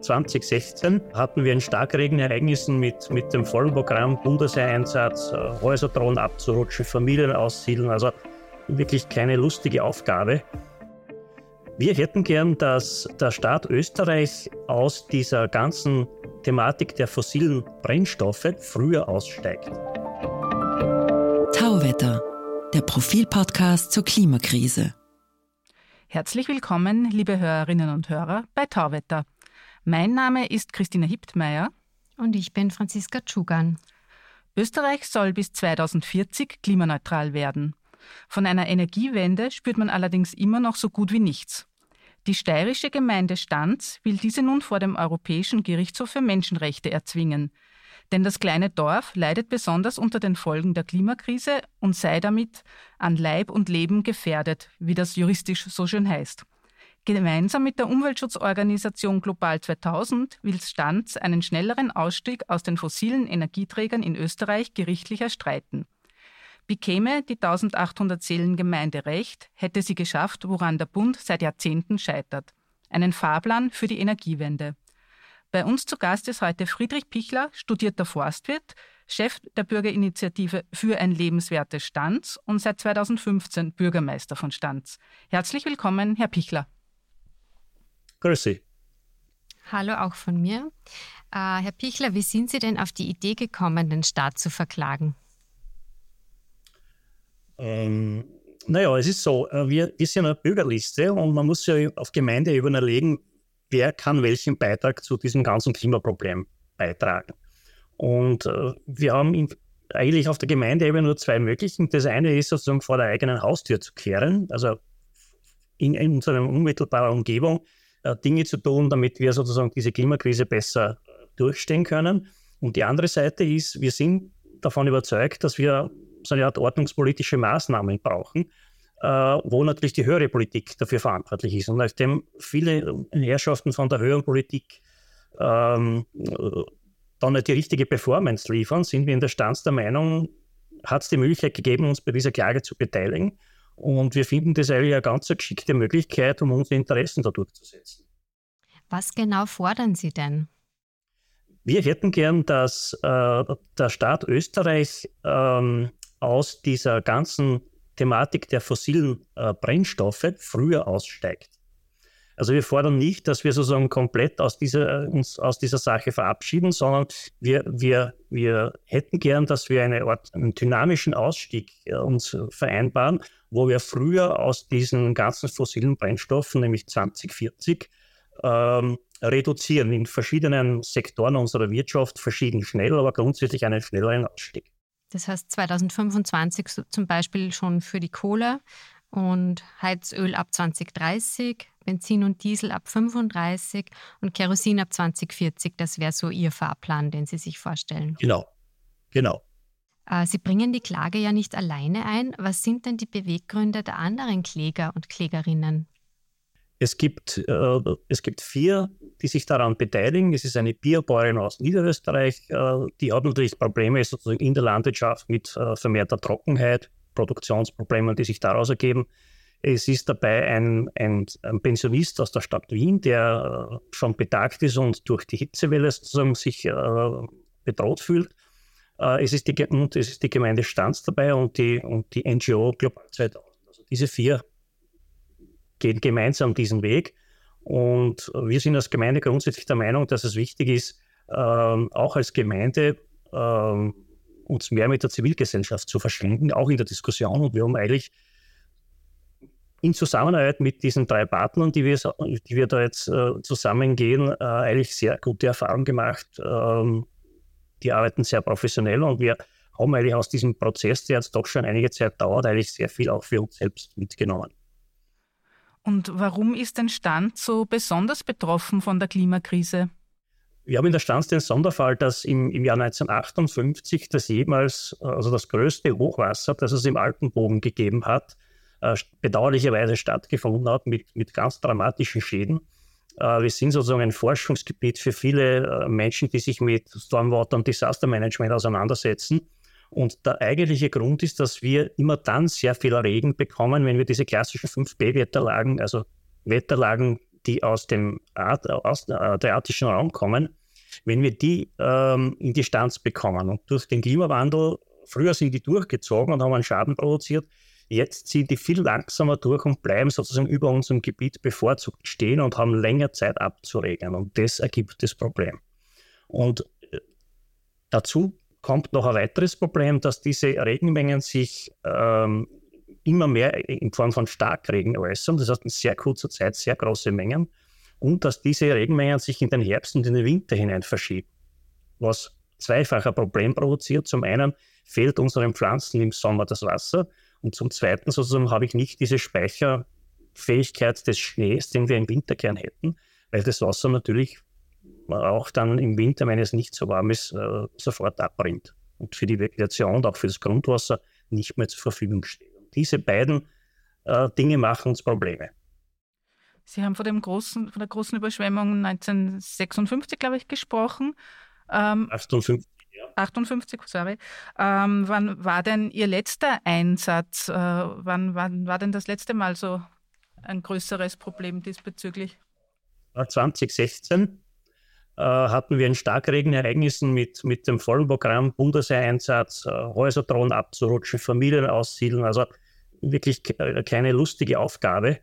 2016 hatten wir ein Starkregenereignissen mit, mit dem vollen Programm Bundeseinsatz, äh, Häuser drohen abzurutschen, Familien aussiedeln, also wirklich keine lustige Aufgabe. Wir hätten gern, dass der Staat Österreich aus dieser ganzen Thematik der fossilen Brennstoffe früher aussteigt. Tauwetter, der Profilpodcast zur Klimakrise. Herzlich willkommen, liebe Hörerinnen und Hörer, bei Tauwetter. Mein Name ist Christina Hiptmeier. Und ich bin Franziska Tschugan. Österreich soll bis 2040 klimaneutral werden. Von einer Energiewende spürt man allerdings immer noch so gut wie nichts. Die steirische Gemeinde Stanz will diese nun vor dem Europäischen Gerichtshof für Menschenrechte erzwingen. Denn das kleine Dorf leidet besonders unter den Folgen der Klimakrise und sei damit an Leib und Leben gefährdet, wie das juristisch so schön heißt. Gemeinsam mit der Umweltschutzorganisation Global 2000 will Stanz einen schnelleren Ausstieg aus den fossilen Energieträgern in Österreich gerichtlich erstreiten. Bekäme die 1800 Seelen Gemeinde recht, hätte sie geschafft, woran der Bund seit Jahrzehnten scheitert. Einen Fahrplan für die Energiewende. Bei uns zu Gast ist heute Friedrich Pichler, studierter Forstwirt, Chef der Bürgerinitiative für ein lebenswertes Stanz und seit 2015 Bürgermeister von Stanz. Herzlich willkommen, Herr Pichler. Grüß Sie. Hallo auch von mir. Äh, Herr Pichler, wie sind Sie denn auf die Idee gekommen, den Staat zu verklagen? Ähm, naja, es ist so, äh, wir, wir sind eine Bürgerliste und man muss ja auf Gemeindeebene überlegen, wer kann welchen Beitrag zu diesem ganzen Klimaproblem beitragen. Und äh, wir haben in, eigentlich auf der Gemeindeebene nur zwei Möglichkeiten. Das eine ist sozusagen vor der eigenen Haustür zu kehren, also in, in unserer unmittelbaren Umgebung Dinge zu tun, damit wir sozusagen diese Klimakrise besser durchstehen können. Und die andere Seite ist, wir sind davon überzeugt, dass wir so eine Art ordnungspolitische Maßnahmen brauchen, äh, wo natürlich die höhere Politik dafür verantwortlich ist. Und nachdem viele Herrschaften von der höheren Politik ähm, dann nicht die richtige Performance liefern, sind wir in der Stanz der Meinung, hat es die Möglichkeit gegeben, uns bei dieser Klage zu beteiligen. Und wir finden das eigentlich eine ganz geschickte Möglichkeit, um unsere Interessen da durchzusetzen. Was genau fordern Sie denn? Wir hätten gern, dass äh, der Staat Österreich ähm, aus dieser ganzen Thematik der fossilen äh, Brennstoffe früher aussteigt. Also wir fordern nicht, dass wir sozusagen komplett aus dieser, uns aus dieser Sache verabschieden, sondern wir, wir, wir hätten gern, dass wir eine Art, einen dynamischen Ausstieg äh, uns vereinbaren, wo wir früher aus diesen ganzen fossilen Brennstoffen, nämlich 2040, ähm, reduzieren in verschiedenen Sektoren unserer Wirtschaft, verschieden schnell, aber grundsätzlich einen schnelleren Ausstieg. Das heißt 2025 zum Beispiel schon für die Kohle und Heizöl ab 2030, Benzin und Diesel ab 35 und Kerosin ab 2040. Das wäre so Ihr Fahrplan, den Sie sich vorstellen. Genau, genau. Äh, Sie bringen die Klage ja nicht alleine ein. Was sind denn die Beweggründe der anderen Kläger und Klägerinnen? Es gibt, äh, es gibt vier, die sich daran beteiligen. Es ist eine Bierbäuerin aus Niederösterreich, äh, die hat natürlich Probleme sozusagen in der Landwirtschaft mit äh, vermehrter Trockenheit, Produktionsproblemen, die sich daraus ergeben. Es ist dabei ein, ein, ein Pensionist aus der Stadt Wien, der äh, schon betagt ist und durch die Hitzewelle sozusagen sich äh, bedroht fühlt. Äh, es, ist die, und es ist die Gemeinde Stanz dabei und die, und die NGO Global 2000. Also diese vier gehen gemeinsam diesen Weg. Und wir sind als Gemeinde grundsätzlich der Meinung, dass es wichtig ist, ähm, auch als Gemeinde ähm, uns mehr mit der Zivilgesellschaft zu verschränken, auch in der Diskussion. Und wir haben eigentlich in Zusammenarbeit mit diesen drei Partnern, die wir, die wir da jetzt äh, zusammengehen, äh, eigentlich sehr gute Erfahrungen gemacht. Ähm, die arbeiten sehr professionell und wir haben eigentlich aus diesem Prozess, der jetzt doch schon einige Zeit dauert, eigentlich sehr viel auch für uns selbst mitgenommen. Und warum ist denn Stand so besonders betroffen von der Klimakrise? Wir haben in der Stanz den Sonderfall, dass im, im Jahr 1958 das jemals, also das größte Hochwasser, das es im Alpenbogen gegeben hat, äh, bedauerlicherweise stattgefunden hat mit, mit ganz dramatischen Schäden. Äh, wir sind sozusagen ein Forschungsgebiet für viele äh, Menschen, die sich mit Stormwater und Disaster Management auseinandersetzen. Und der eigentliche Grund ist, dass wir immer dann sehr viel Regen bekommen, wenn wir diese klassischen 5B-Wetterlagen, also Wetterlagen, die aus dem adriatischen Raum kommen, wenn wir die ähm, in die Stanz bekommen und durch den Klimawandel, früher sind die durchgezogen und haben einen Schaden produziert, jetzt ziehen die viel langsamer durch und bleiben sozusagen über unserem Gebiet bevorzugt stehen und haben länger Zeit abzuregeln und das ergibt das Problem. Und äh, dazu kommt noch ein weiteres Problem, dass diese Regenmengen sich ähm, immer mehr in Form von Starkregen äußern, das heißt in sehr kurzer Zeit sehr große Mengen. Und dass diese Regenmengen sich in den Herbst und in den Winter hinein verschieben, was zweifacher Problem provoziert. Zum einen fehlt unseren Pflanzen im Sommer das Wasser. Und zum Zweiten sozusagen habe ich nicht diese Speicherfähigkeit des Schnees, den wir im Winter gern hätten, weil das Wasser natürlich auch dann im Winter, wenn es nicht so warm ist, äh, sofort abbringt und für die Vegetation und auch für das Grundwasser nicht mehr zur Verfügung steht. Und diese beiden äh, Dinge machen uns Probleme. Sie haben von, dem großen, von der großen Überschwemmung 1956, glaube ich, gesprochen. Ähm, 58, ja. 58, sorry. Ähm, wann war denn Ihr letzter Einsatz? Äh, wann, wann war denn das letzte Mal so ein größeres Problem diesbezüglich? 2016 äh, hatten wir ein Starkregenereignissen mit, mit dem vollen Programm Bundeseinsatz, äh, Häuser drohen abzurutschen, Familien aussiedeln, also wirklich keine lustige Aufgabe.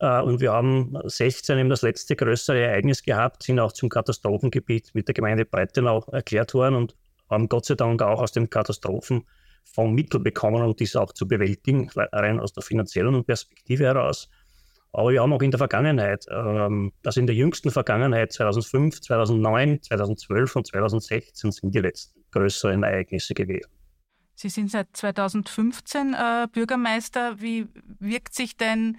Äh, und wir haben 16 eben das letzte größere Ereignis gehabt, sind auch zum Katastrophengebiet mit der Gemeinde Breitenau erklärt worden und haben Gott sei Dank auch aus dem Katastrophenfonds Mittel bekommen, um dies auch zu bewältigen, rein aus der finanziellen Perspektive heraus. Aber haben auch in der Vergangenheit, ähm, also in der jüngsten Vergangenheit, 2005, 2009, 2012 und 2016 sind die letzten größeren Ereignisse gewesen. Sie sind seit 2015 äh, Bürgermeister. Wie wirkt sich denn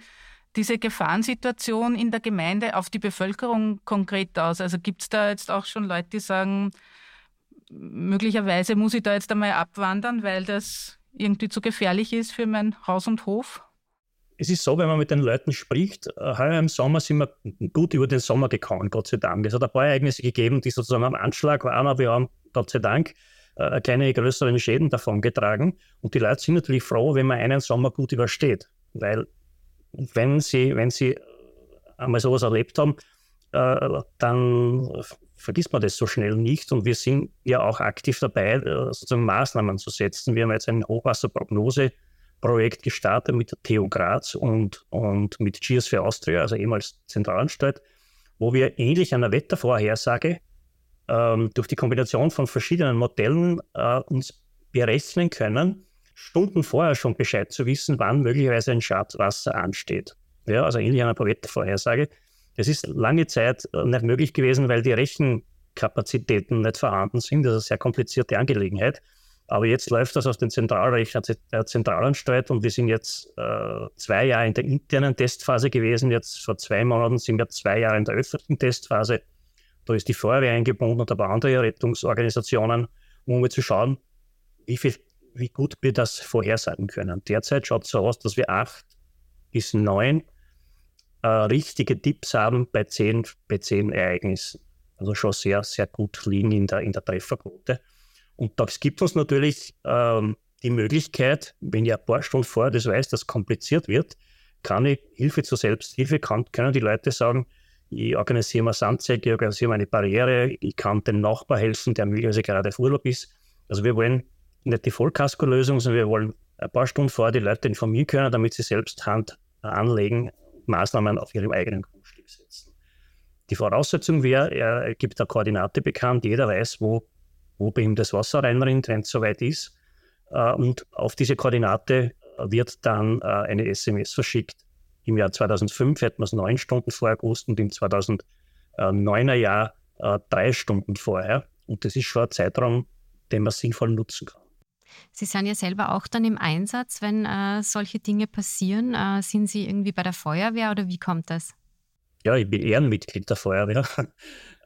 diese Gefahrensituation in der Gemeinde auf die Bevölkerung konkret aus? Also gibt es da jetzt auch schon Leute, die sagen, möglicherweise muss ich da jetzt einmal abwandern, weil das irgendwie zu gefährlich ist für mein Haus und Hof? Es ist so, wenn man mit den Leuten spricht, äh, heuer im Sommer sind wir gut über den Sommer gekommen, Gott sei Dank. Es hat ein paar Ereignisse gegeben, die sozusagen am Anschlag waren, aber wir haben Gott sei Dank äh, keine größeren Schäden davon getragen. Und die Leute sind natürlich froh, wenn man einen Sommer gut übersteht, weil wenn sie, wenn sie einmal sowas erlebt haben, äh, dann vergisst man das so schnell nicht. Und wir sind ja auch aktiv dabei, äh, sozusagen Maßnahmen zu setzen. Wir haben jetzt ein Hochwasserprognose-Projekt gestartet mit der TU Graz und, und mit Cheers für Austria, also ehemals Zentralanstalt, wo wir ähnlich einer Wettervorhersage ähm, durch die Kombination von verschiedenen Modellen äh, uns berechnen können, Stunden vorher schon Bescheid zu wissen, wann möglicherweise ein Schadwasser ansteht. Ja, also ähnlich einer Wettervorhersage. Das ist lange Zeit äh, nicht möglich gewesen, weil die Rechenkapazitäten nicht vorhanden sind. Das ist eine sehr komplizierte Angelegenheit. Aber jetzt läuft das aus den Zentralrechnern der Zentralanstalt und wir sind jetzt äh, zwei Jahre in der internen Testphase gewesen. Jetzt vor zwei Monaten sind wir zwei Jahre in der öffentlichen Testphase. Da ist die Feuerwehr eingebunden und aber andere Rettungsorganisationen, um mal zu schauen, wie viel wie gut wir das vorhersagen können. Derzeit schaut es so aus, dass wir acht bis neun äh, richtige Tipps haben bei zehn, bei zehn Ereignissen. Also schon sehr, sehr gut liegen in der, in der Trefferquote. Und das gibt uns natürlich ähm, die Möglichkeit, wenn ich ein paar Stunden vorher das weiß, dass kompliziert wird, kann ich Hilfe zur Selbsthilfe, kann, können die Leute sagen, ich organisiere mal Sandsäcke, ich organisiere mal eine Barriere, ich kann dem Nachbar helfen, der möglicherweise gerade auf Urlaub ist. Also wir wollen nicht die Vollkasko-Lösung, sondern wir wollen ein paar Stunden vorher die Leute informieren können, damit sie selbst Hand anlegen, Maßnahmen auf ihrem eigenen Grundstück setzen. Die Voraussetzung wäre, er gibt eine Koordinate bekannt, jeder weiß, wo, wo bei ihm das Wasser reinrinnt, wenn es soweit ist. Äh, und auf diese Koordinate wird dann äh, eine SMS verschickt. Im Jahr 2005 hätten wir es neun Stunden vorher gewusst und im 2009er Jahr äh, drei Stunden vorher. Und das ist schon ein Zeitraum, den man sinnvoll nutzen kann. Sie sind ja selber auch dann im Einsatz, wenn äh, solche Dinge passieren. Äh, sind Sie irgendwie bei der Feuerwehr oder wie kommt das? Ja, ich bin Ehrenmitglied der Feuerwehr.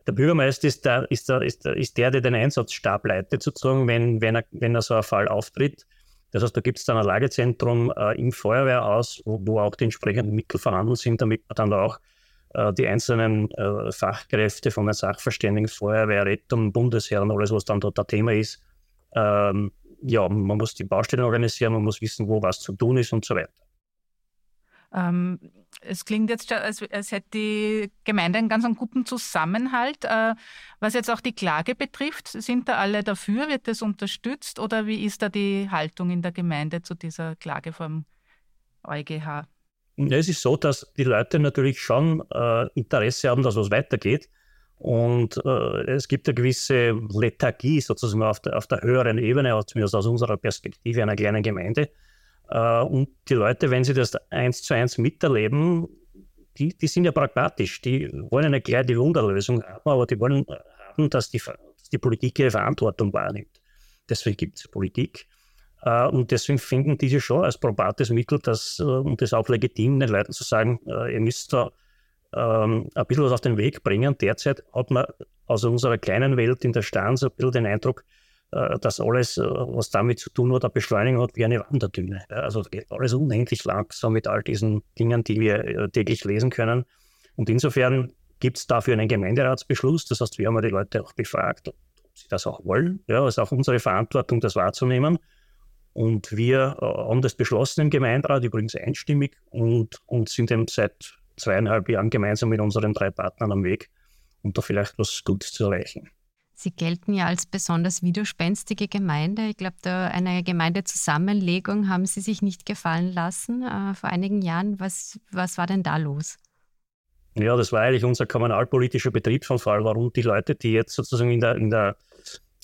Der Bürgermeister ist der, ist der, ist der, ist der, der den Einsatzstab leitet, sozusagen, wenn, wenn, er, wenn er so ein Fall auftritt. Das heißt, da gibt es dann ein Lagezentrum äh, im Feuerwehrhaus, wo, wo, auch die entsprechenden Mittel vorhanden sind, damit man dann auch äh, die einzelnen äh, Fachkräfte von den Sachverständigen, Feuerwehr, Rettung, Bundesheer und alles, was dann dort ein Thema ist, ähm, ja, man muss die Baustellen organisieren, man muss wissen, wo was zu tun ist und so weiter. Ähm, es klingt jetzt, als, als hätte die Gemeinde einen ganz guten Zusammenhalt. Äh, was jetzt auch die Klage betrifft, sind da alle dafür? Wird das unterstützt oder wie ist da die Haltung in der Gemeinde zu dieser Klage vom EuGH? Es ist so, dass die Leute natürlich schon äh, Interesse haben, dass was weitergeht. Und äh, es gibt eine gewisse Lethargie sozusagen auf der, auf der höheren Ebene, zumindest aus unserer Perspektive einer kleinen Gemeinde. Äh, und die Leute, wenn sie das eins zu eins miterleben, die, die sind ja pragmatisch. Die wollen eine kleine Wunderlösung haben, aber die wollen haben, dass die, dass die Politik ihre Verantwortung wahrnimmt. Deswegen gibt es Politik. Uh, und deswegen finden diese schon als probates Mittel, dass, uh, und das auch legitim, den Leuten zu sagen, ihr müsst da ähm, ein bisschen was auf den Weg bringen. Derzeit hat man aus unserer kleinen Welt in der Stanz ein bisschen den Eindruck, äh, dass alles, äh, was damit zu tun hat, eine Beschleunigung hat wie eine Wanderdüne. Also geht alles unendlich langsam mit all diesen Dingen, die wir äh, täglich lesen können. Und insofern gibt es dafür einen Gemeinderatsbeschluss. Das heißt, wir haben die Leute auch befragt, ob sie das auch wollen. Ja, es ist auch unsere Verantwortung, das wahrzunehmen. Und wir haben das beschlossen im Gemeinderat, übrigens einstimmig, und, und sind eben seit zweieinhalb Jahren gemeinsam mit unseren drei Partnern am Weg, um da vielleicht was Gutes zu erreichen. Sie gelten ja als besonders widerspenstige Gemeinde. Ich glaube, da eine Gemeindezusammenlegung haben Sie sich nicht gefallen lassen äh, vor einigen Jahren. Was, was war denn da los? Ja, das war eigentlich unser kommunalpolitischer Betriebsunfall, warum die Leute, die jetzt sozusagen in der, in der,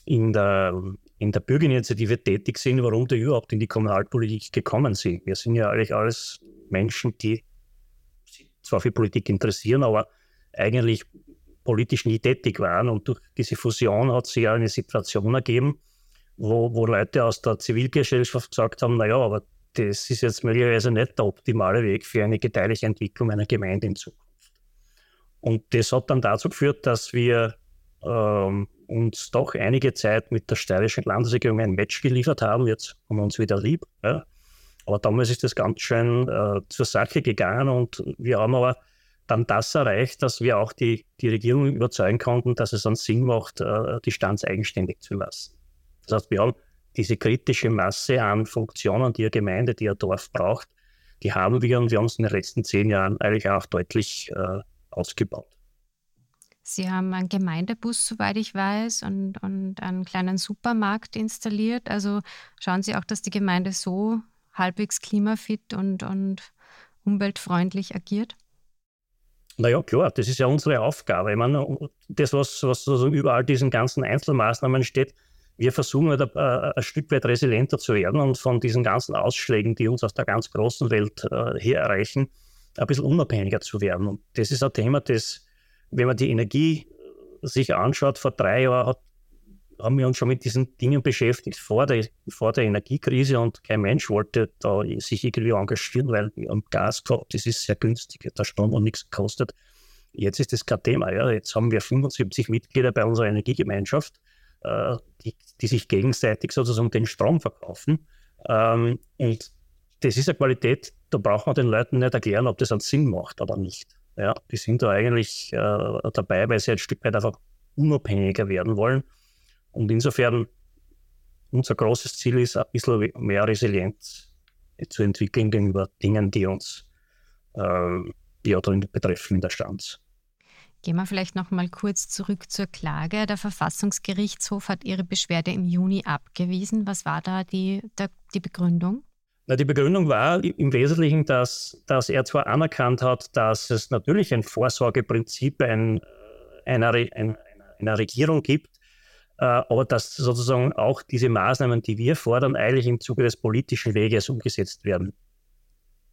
in der, in der Bürgerinitiative tätig sind, warum die überhaupt in die Kommunalpolitik gekommen sind. Wir sind ja eigentlich alles Menschen, die sich zwar für Politik interessieren, aber eigentlich politisch nie tätig waren. Und durch diese Fusion hat sich ja eine Situation ergeben, wo, wo Leute aus der Zivilgesellschaft gesagt haben, naja, aber das ist jetzt möglicherweise nicht der optimale Weg für eine gedeihliche Entwicklung einer Gemeinde in Zukunft. Und das hat dann dazu geführt, dass wir ähm, uns doch einige Zeit mit der steirischen Landesregierung ein Match geliefert haben. Jetzt haben wir uns wieder lieb. Ja. Aber damals ist das ganz schön äh, zur Sache gegangen und wir haben aber dann das erreicht, dass wir auch die, die Regierung überzeugen konnten, dass es einen Sinn macht, äh, die Stanz eigenständig zu lassen. Das heißt, wir haben diese kritische Masse an Funktionen, die eine Gemeinde, die ein Dorf braucht, die haben wir und wir haben es in den letzten zehn Jahren eigentlich auch deutlich äh, ausgebaut. Sie haben einen Gemeindebus, soweit ich weiß, und, und einen kleinen Supermarkt installiert. Also schauen Sie auch, dass die Gemeinde so halbwegs klimafit und, und umweltfreundlich agiert? Naja, klar, das ist ja unsere Aufgabe. Ich meine, das, was, was sozusagen über all diesen ganzen Einzelmaßnahmen steht, wir versuchen halt ein, ein, Stück weit resilienter zu werden und von diesen ganzen Ausschlägen, die uns aus der ganz großen Welt äh, her erreichen, ein bisschen unabhängiger zu werden. Und das ist ein Thema, das, wenn man die Energie sich anschaut, vor drei Jahren hat haben wir uns schon mit diesen Dingen beschäftigt vor der, vor der Energiekrise und kein Mensch wollte da sich irgendwie engagieren, weil wir haben Gas gehabt, das ist sehr günstig, der Strom und nichts kostet. Jetzt ist das kein Thema. Ja. Jetzt haben wir 75 Mitglieder bei unserer Energiegemeinschaft, äh, die, die, sich gegenseitig sozusagen den Strom verkaufen. Ähm, und das ist eine Qualität, da braucht man den Leuten nicht erklären, ob das einen Sinn macht oder nicht. Ja, die sind da eigentlich äh, dabei, weil sie ein Stück weit einfach unabhängiger werden wollen. Und insofern, unser großes Ziel ist, ein bisschen mehr Resilienz zu entwickeln gegenüber Dingen, die uns äh, die drin betreffen in der Stanz. Gehen wir vielleicht noch mal kurz zurück zur Klage. Der Verfassungsgerichtshof hat Ihre Beschwerde im Juni abgewiesen. Was war da die, der, die Begründung? Na, die Begründung war im Wesentlichen, dass, dass er zwar anerkannt hat, dass es natürlich ein Vorsorgeprinzip ein, einer, ein, einer Regierung gibt, aber dass sozusagen auch diese Maßnahmen, die wir fordern, eigentlich im Zuge des politischen Weges umgesetzt werden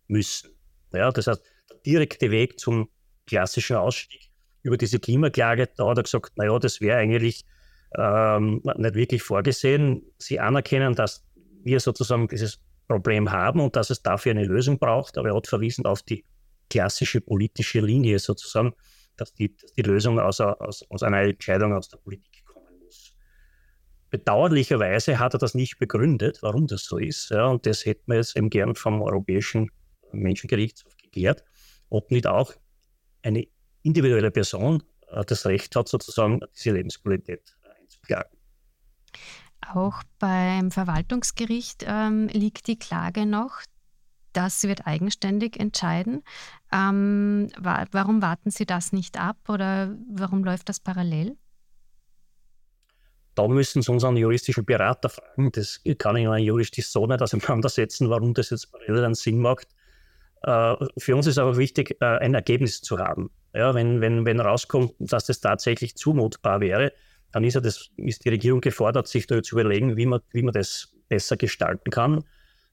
müssen. Ja, das heißt, der direkte Weg zum klassischen Ausstieg über diese Klimaklage, da hat er gesagt, naja, das wäre eigentlich ähm, nicht wirklich vorgesehen. Sie anerkennen, dass wir sozusagen dieses Problem haben und dass es dafür eine Lösung braucht, aber er hat verwiesen auf die klassische politische Linie sozusagen, dass die, dass die Lösung aus, aus, aus einer Entscheidung aus der Politik Bedauerlicherweise hat er das nicht begründet, warum das so ist. Ja, und das hätten wir jetzt eben gern vom Europäischen Menschengerichtshof geklärt, ob nicht auch eine individuelle Person äh, das Recht hat, sozusagen diese Lebensqualität einzuklagen. Auch beim Verwaltungsgericht ähm, liegt die Klage noch. Das wird eigenständig entscheiden. Ähm, wa warum warten Sie das nicht ab oder warum läuft das parallel? Da müssen Sie unseren juristischen Berater fragen. Das kann ich in juristisch so nicht auseinandersetzen, warum das jetzt parallel einen Sinn macht. Äh, für uns ist aber wichtig, äh, ein Ergebnis zu haben. Ja, wenn, wenn, wenn rauskommt, dass das tatsächlich zumutbar wäre, dann ist, ja das, ist die Regierung gefordert, sich da zu überlegen, wie man, wie man das besser gestalten kann.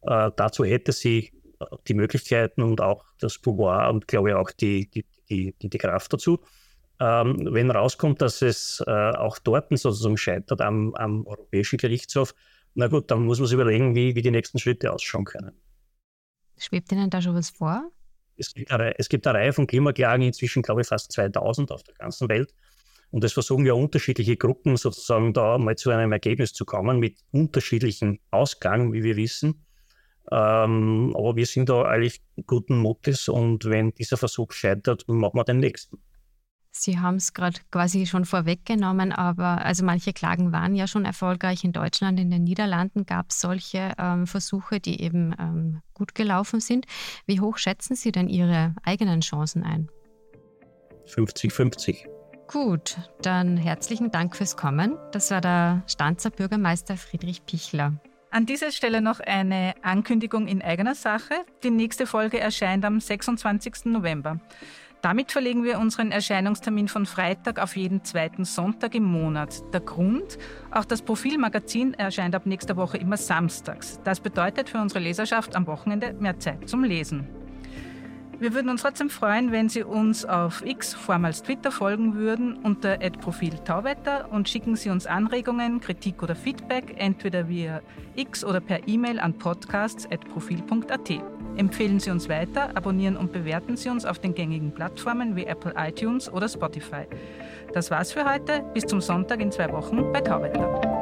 Äh, dazu hätte sie die Möglichkeiten und auch das Pouvoir und glaube ich auch die, die, die, die Kraft dazu. Ähm, wenn rauskommt, dass es äh, auch dort sozusagen scheitert am, am Europäischen Gerichtshof, na gut, dann muss man sich überlegen, wie, wie die nächsten Schritte ausschauen können. Schwebt Ihnen da schon was vor? Es gibt eine, es gibt eine Reihe von Klimaklagen, inzwischen glaube ich fast 2000 auf der ganzen Welt. Und es versuchen ja unterschiedliche Gruppen sozusagen da mal zu einem Ergebnis zu kommen mit unterschiedlichen Ausgang, wie wir wissen. Ähm, aber wir sind da eigentlich guten Mutes und wenn dieser Versuch scheitert, machen wir den nächsten. Sie haben es gerade quasi schon vorweggenommen, aber also manche Klagen waren ja schon erfolgreich. In Deutschland, in den Niederlanden gab es solche ähm, Versuche, die eben ähm, gut gelaufen sind. Wie hoch schätzen Sie denn Ihre eigenen Chancen ein? 50-50. Gut, dann herzlichen Dank fürs Kommen. Das war der Stanzer Bürgermeister Friedrich Pichler. An dieser Stelle noch eine Ankündigung in eigener Sache. Die nächste Folge erscheint am 26. November. Damit verlegen wir unseren Erscheinungstermin von Freitag auf jeden zweiten Sonntag im Monat. Der Grund? Auch das Profilmagazin erscheint ab nächster Woche immer samstags. Das bedeutet für unsere Leserschaft am Wochenende mehr Zeit zum Lesen. Wir würden uns trotzdem freuen, wenn Sie uns auf X, vormals Twitter, folgen würden unter Profil Tauwetter und schicken Sie uns Anregungen, Kritik oder Feedback entweder via X oder per E-Mail an podcasts.profil.at. Empfehlen Sie uns weiter, abonnieren und bewerten Sie uns auf den gängigen Plattformen wie Apple iTunes oder Spotify. Das war's für heute. Bis zum Sonntag in zwei Wochen bei Tauwetter.